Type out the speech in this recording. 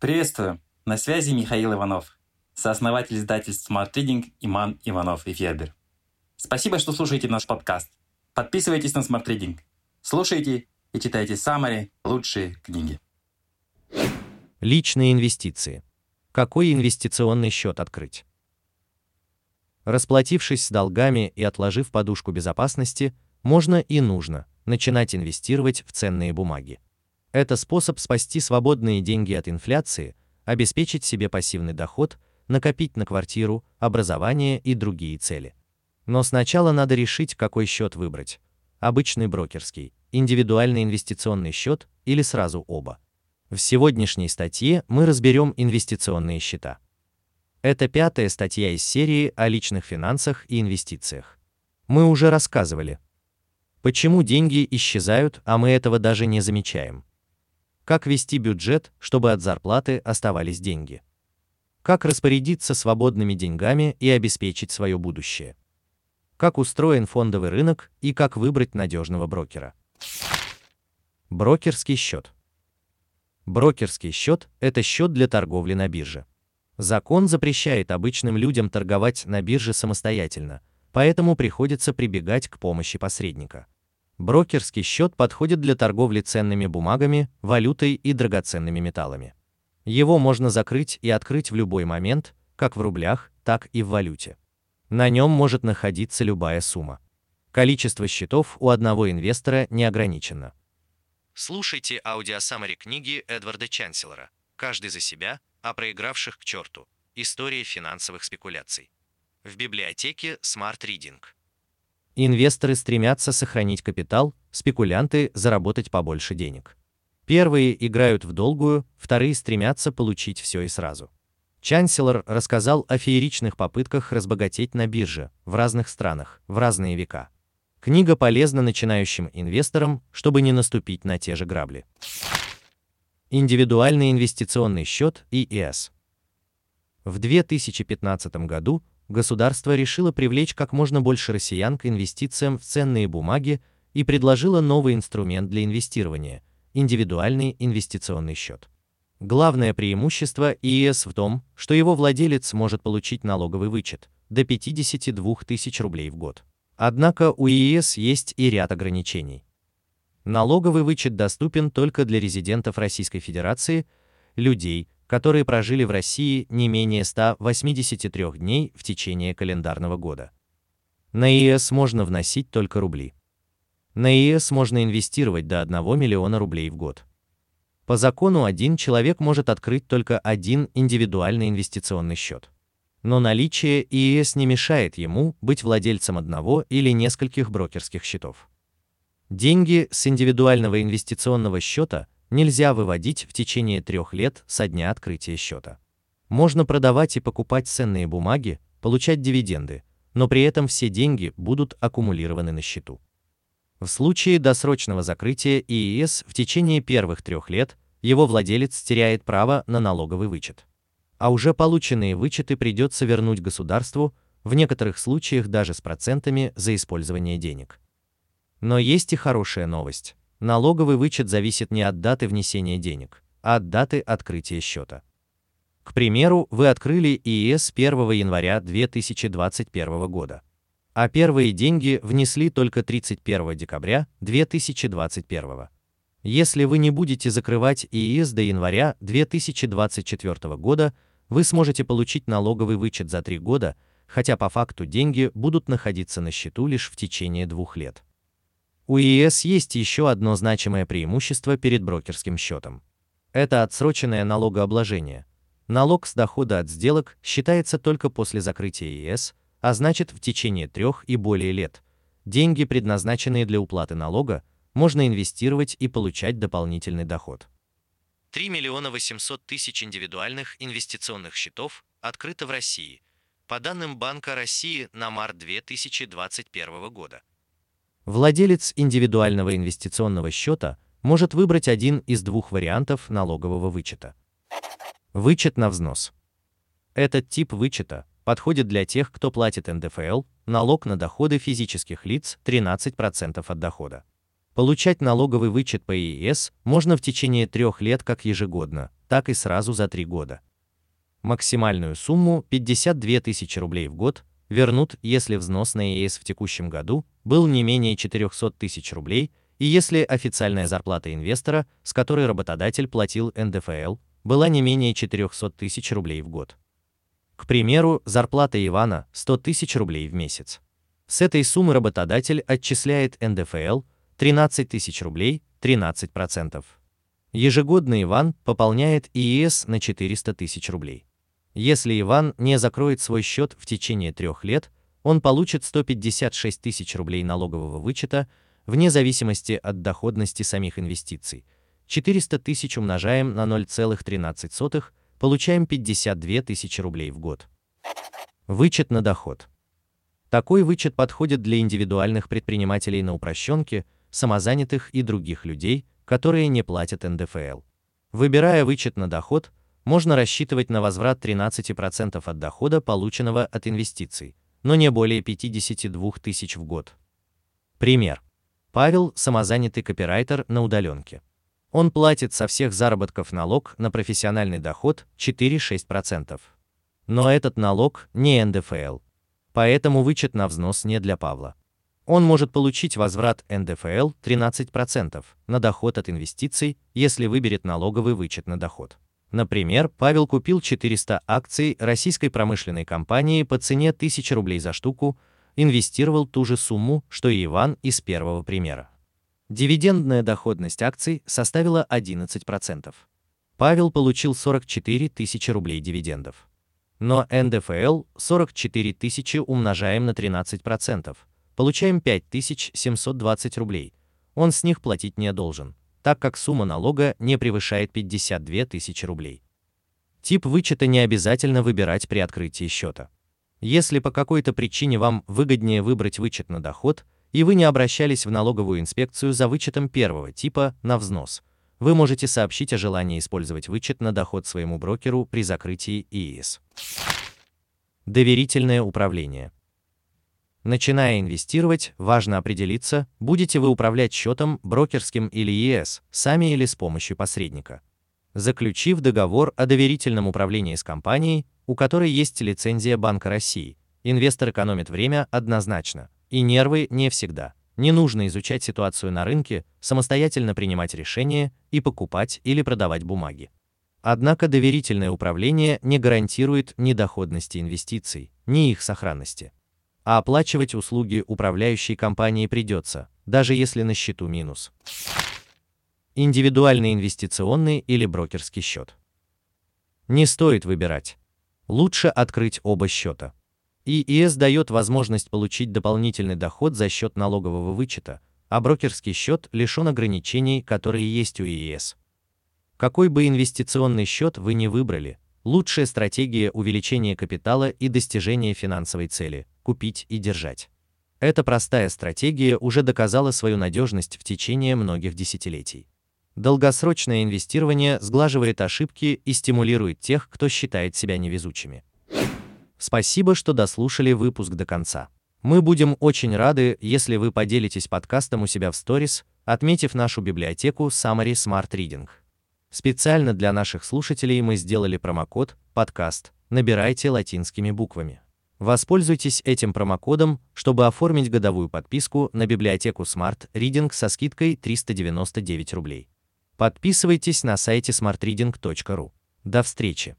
Приветствую! На связи Михаил Иванов, сооснователь издательств Smart Reading Иман Иванов и Федер. Спасибо, что слушаете наш подкаст. Подписывайтесь на Smart Reading. Слушайте и читайте самые лучшие книги. Личные инвестиции. Какой инвестиционный счет открыть? Расплатившись с долгами и отложив подушку безопасности, можно и нужно начинать инвестировать в ценные бумаги. Это способ спасти свободные деньги от инфляции, обеспечить себе пассивный доход, накопить на квартиру, образование и другие цели. Но сначала надо решить, какой счет выбрать. Обычный брокерский, индивидуальный инвестиционный счет или сразу оба. В сегодняшней статье мы разберем инвестиционные счета. Это пятая статья из серии о личных финансах и инвестициях. Мы уже рассказывали, почему деньги исчезают, а мы этого даже не замечаем. Как вести бюджет, чтобы от зарплаты оставались деньги? Как распорядиться свободными деньгами и обеспечить свое будущее? Как устроен фондовый рынок и как выбрать надежного брокера? Брокерский счет. Брокерский счет – это счет для торговли на бирже. Закон запрещает обычным людям торговать на бирже самостоятельно, поэтому приходится прибегать к помощи посредника. Брокерский счет подходит для торговли ценными бумагами, валютой и драгоценными металлами. Его можно закрыть и открыть в любой момент, как в рублях, так и в валюте. На нем может находиться любая сумма. Количество счетов у одного инвестора не ограничено. Слушайте аудиосаммари книги Эдварда Чанселора «Каждый за себя. О проигравших к черту. История финансовых спекуляций». В библиотеке Smart Reading. Инвесторы стремятся сохранить капитал, спекулянты – заработать побольше денег. Первые играют в долгую, вторые стремятся получить все и сразу. Чанселор рассказал о фееричных попытках разбогатеть на бирже в разных странах в разные века. Книга полезна начинающим инвесторам, чтобы не наступить на те же грабли. Индивидуальный инвестиционный счет ИИС. В 2015 году государство решило привлечь как можно больше россиян к инвестициям в ценные бумаги и предложило новый инструмент для инвестирования – индивидуальный инвестиционный счет. Главное преимущество ИИС в том, что его владелец может получить налоговый вычет до 52 тысяч рублей в год. Однако у ИИС есть и ряд ограничений. Налоговый вычет доступен только для резидентов Российской Федерации, людей, которые прожили в России не менее 183 дней в течение календарного года. На ИЭС можно вносить только рубли. На ИЭС можно инвестировать до 1 миллиона рублей в год. По закону один человек может открыть только один индивидуальный инвестиционный счет. Но наличие ИЭС не мешает ему быть владельцем одного или нескольких брокерских счетов. Деньги с индивидуального инвестиционного счета нельзя выводить в течение трех лет со дня открытия счета. Можно продавать и покупать ценные бумаги, получать дивиденды, но при этом все деньги будут аккумулированы на счету. В случае досрочного закрытия ИИС в течение первых трех лет его владелец теряет право на налоговый вычет. А уже полученные вычеты придется вернуть государству, в некоторых случаях даже с процентами за использование денег. Но есть и хорошая новость. Налоговый вычет зависит не от даты внесения денег, а от даты открытия счета. К примеру, вы открыли ИИС 1 января 2021 года, а первые деньги внесли только 31 декабря 2021. Если вы не будете закрывать ИИС до января 2024 года, вы сможете получить налоговый вычет за 3 года, хотя по факту деньги будут находиться на счету лишь в течение двух лет. У ИС есть еще одно значимое преимущество перед брокерским счетом. Это отсроченное налогообложение. Налог с дохода от сделок считается только после закрытия ИС, а значит в течение трех и более лет. Деньги, предназначенные для уплаты налога, можно инвестировать и получать дополнительный доход. 3 миллиона 800 тысяч индивидуальных инвестиционных счетов открыто в России, по данным Банка России на март 2021 года. Владелец индивидуального инвестиционного счета может выбрать один из двух вариантов налогового вычета. Вычет на взнос. Этот тип вычета подходит для тех, кто платит НДФЛ, налог на доходы физических лиц 13% от дохода. Получать налоговый вычет по ИИС можно в течение трех лет как ежегодно, так и сразу за три года. Максимальную сумму 52 тысячи рублей в год вернут, если взнос на ИИС в текущем году был не менее 400 тысяч рублей и если официальная зарплата инвестора, с которой работодатель платил НДФЛ, была не менее 400 тысяч рублей в год. К примеру, зарплата Ивана 100 тысяч рублей в месяц. С этой суммы работодатель отчисляет НДФЛ 13 тысяч рублей, 13%. Ежегодно Иван пополняет ИИС на 400 тысяч рублей. Если Иван не закроет свой счет в течение трех лет, он получит 156 тысяч рублей налогового вычета, вне зависимости от доходности самих инвестиций. 400 тысяч умножаем на 0,13, получаем 52 тысячи рублей в год. Вычет на доход. Такой вычет подходит для индивидуальных предпринимателей на упрощенке, самозанятых и других людей, которые не платят НДФЛ. Выбирая вычет на доход, можно рассчитывать на возврат 13% от дохода, полученного от инвестиций, но не более 52 тысяч в год. Пример. Павел – самозанятый копирайтер на удаленке. Он платит со всех заработков налог на профессиональный доход 4-6%. Но этот налог не НДФЛ. Поэтому вычет на взнос не для Павла. Он может получить возврат НДФЛ 13% на доход от инвестиций, если выберет налоговый вычет на доход. Например, Павел купил 400 акций российской промышленной компании по цене 1000 рублей за штуку, инвестировал ту же сумму, что и Иван из первого примера. Дивидендная доходность акций составила 11%. Павел получил 44 тысячи рублей дивидендов. Но НДФЛ 44 тысячи умножаем на 13%, получаем 5720 рублей. Он с них платить не должен, так как сумма налога не превышает 52 тысячи рублей. Тип вычета не обязательно выбирать при открытии счета. Если по какой-то причине вам выгоднее выбрать вычет на доход, и вы не обращались в налоговую инспекцию за вычетом первого типа на взнос, вы можете сообщить о желании использовать вычет на доход своему брокеру при закрытии ИИС. Доверительное управление. Начиная инвестировать, важно определиться, будете вы управлять счетом брокерским или ИС, сами или с помощью посредника. Заключив договор о доверительном управлении с компанией, у которой есть лицензия Банка России, инвестор экономит время однозначно, и нервы не всегда. Не нужно изучать ситуацию на рынке, самостоятельно принимать решения и покупать или продавать бумаги. Однако доверительное управление не гарантирует ни доходности инвестиций, ни их сохранности. А оплачивать услуги управляющей компании придется, даже если на счету минус. Индивидуальный инвестиционный или брокерский счет. Не стоит выбирать. Лучше открыть оба счета. ИИС дает возможность получить дополнительный доход за счет налогового вычета, а брокерский счет лишен ограничений, которые есть у ИИС. Какой бы инвестиционный счет вы ни выбрали, лучшая стратегия увеличения капитала и достижения финансовой цели – купить и держать. Эта простая стратегия уже доказала свою надежность в течение многих десятилетий. Долгосрочное инвестирование сглаживает ошибки и стимулирует тех, кто считает себя невезучими. Спасибо, что дослушали выпуск до конца. Мы будем очень рады, если вы поделитесь подкастом у себя в сторис, отметив нашу библиотеку Summary Smart Reading. Специально для наших слушателей мы сделали промокод «Подкаст». Набирайте латинскими буквами. Воспользуйтесь этим промокодом, чтобы оформить годовую подписку на библиотеку Smart Reading со скидкой 399 рублей. Подписывайтесь на сайте smartreading.ru. До встречи!